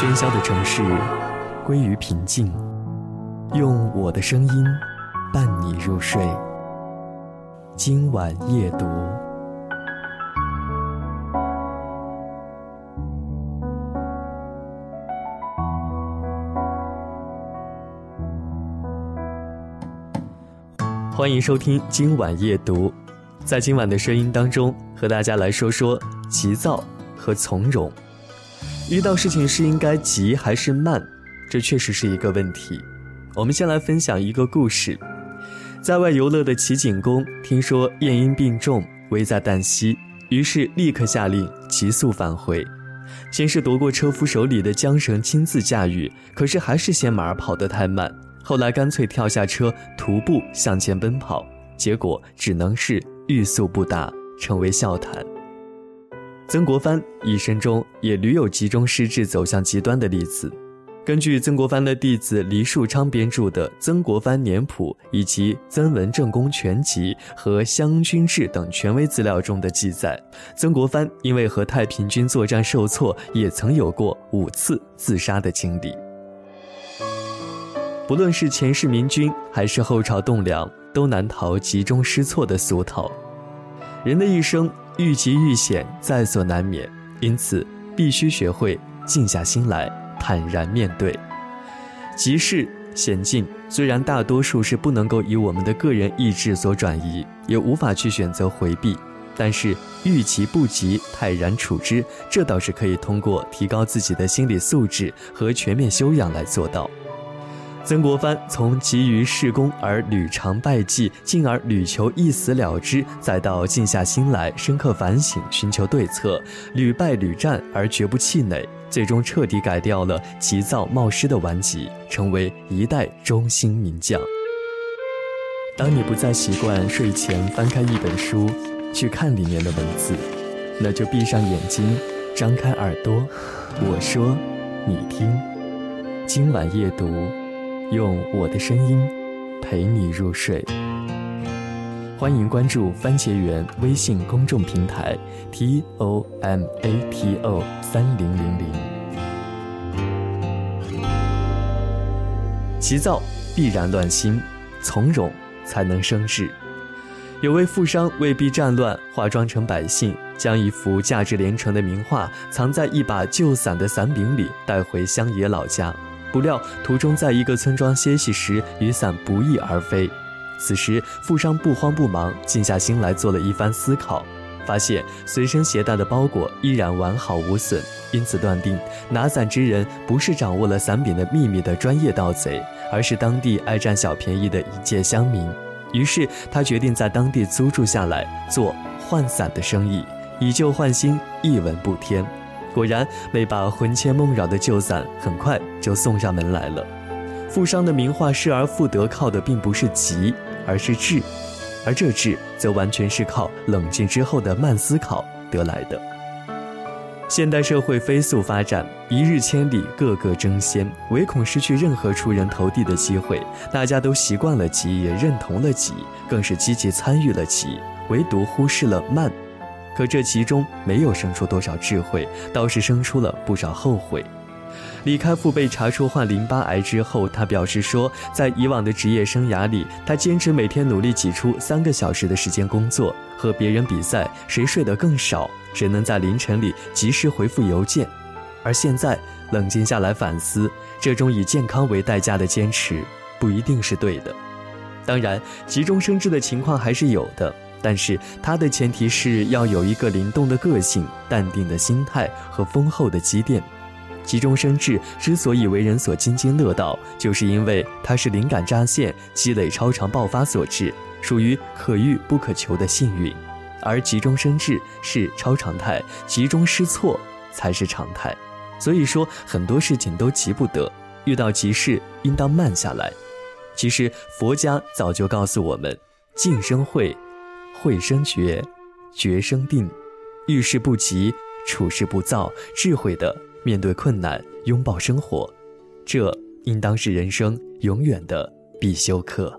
喧嚣的城市归于平静，用我的声音伴你入睡。今晚夜读，欢迎收听今晚夜读。在今晚的声音当中，和大家来说说急躁和从容。遇到事情是应该急还是慢，这确实是一个问题。我们先来分享一个故事：在外游乐的齐景公听说晏婴病重，危在旦夕，于是立刻下令急速返回。先是夺过车夫手里的缰绳，亲自驾驭，可是还是嫌马儿跑得太慢。后来干脆跳下车，徒步向前奔跑，结果只能是欲速不达，成为笑谈。曾国藩一生中也屡有集中失智、走向极端的例子。根据曾国藩的弟子黎树昌编著的《曾国藩年谱》以及《曾文正公全集》和《湘军志》等权威资料中的记载，曾国藩因为和太平军作战受挫，也曾有过五次自杀的经历。不论是前世明君，还是后朝栋梁，都难逃集中失措的俗套。人的一生。遇急遇险在所难免，因此必须学会静下心来，坦然面对。急事险境虽然大多数是不能够以我们的个人意志所转移，也无法去选择回避，但是遇急不急，泰然处之，这倒是可以通过提高自己的心理素质和全面修养来做到。曾国藩从急于事功而屡尝败绩，进而屡求一死了之，再到静下心来深刻反省，寻求对策，屡败屡战而绝不气馁，最终彻底改掉了急躁冒失的顽疾，成为一代忠心名将。当你不再习惯睡前翻开一本书去看里面的文字，那就闭上眼睛，张开耳朵，我说，你听，今晚夜读。用我的声音陪你入睡。欢迎关注番茄园微信公众平台 t o m a t o 三零零零。急躁必然乱心，从容才能生智。有位富商为避战乱，化妆成百姓，将一幅价值连城的名画藏在一把旧伞的伞柄里，带回乡野老家。不料途中在一个村庄歇息时，雨伞不翼而飞。此时富商不慌不忙，静下心来做了一番思考，发现随身携带的包裹依然完好无损，因此断定拿伞之人不是掌握了伞柄的秘密的专业盗贼，而是当地爱占小便宜的一介乡民。于是他决定在当地租住下来，做换伞的生意，以旧换新，一文不添。果然，那把魂牵梦绕的旧伞很快就送上门来了。富商的名画失而复得，靠的并不是急，而是智，而这智则完全是靠冷静之后的慢思考得来的。现代社会飞速发展，一日千里，个个争先，唯恐失去任何出人头地的机会。大家都习惯了急，也认同了急，更是积极参与了急，唯独忽视了慢。可这其中没有生出多少智慧，倒是生出了不少后悔。李开复被查出患淋巴癌之后，他表示说，在以往的职业生涯里，他坚持每天努力挤出三个小时的时间工作，和别人比赛谁睡得更少，谁能在凌晨里及时回复邮件。而现在冷静下来反思，这种以健康为代价的坚持不一定是对的。当然，急中生智的情况还是有的。但是，它的前提是要有一个灵动的个性、淡定的心态和丰厚的积淀。急中生智之所以为人所津津乐道，就是因为它是灵感乍现、积累超常爆发所致，属于可遇不可求的幸运。而急中生智是超常态，急中失措才是常态。所以说，很多事情都急不得，遇到急事应当慢下来。其实，佛家早就告诉我们：静生慧。慧生觉，觉生定，遇事不急，处事不躁，智慧的面对困难，拥抱生活，这应当是人生永远的必修课。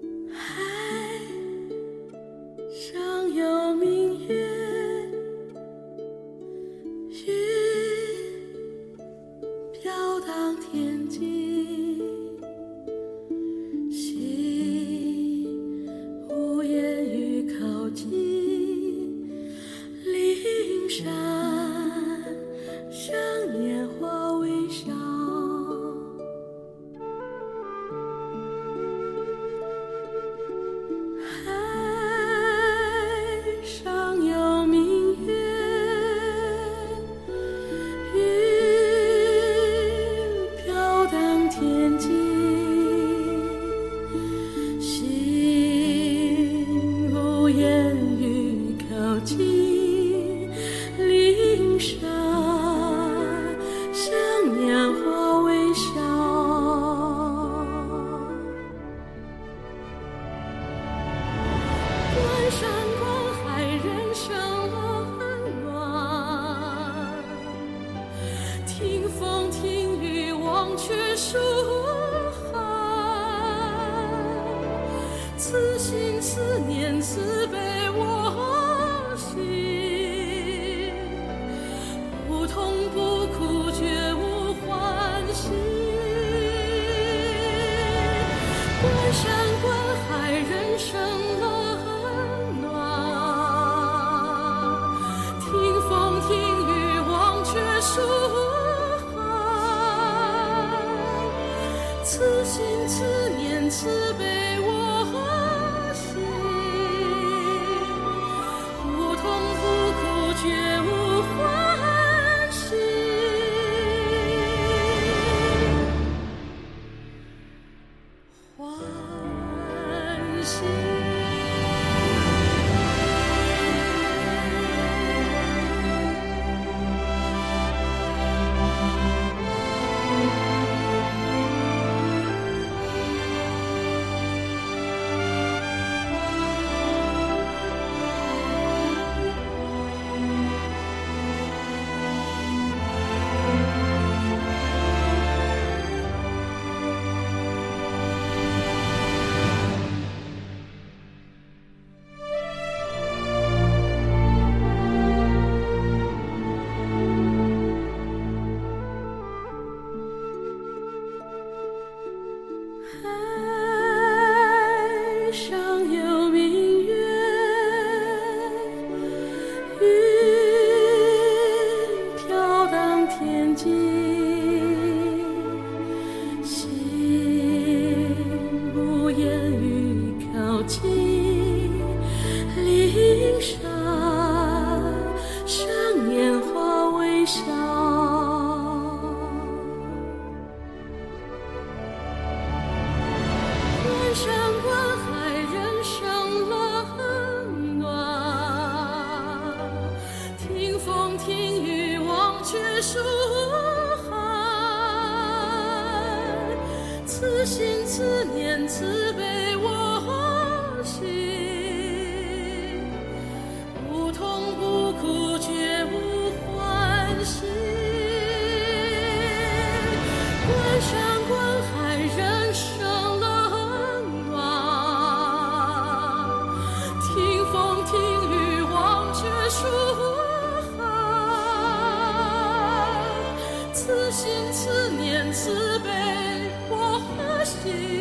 说好此心，此念，此悲。心慈念慈悲我心，不痛不苦绝无欢喜。观山观海，人生冷暖；听风听雨，忘却书寒。此心此念慈悲。心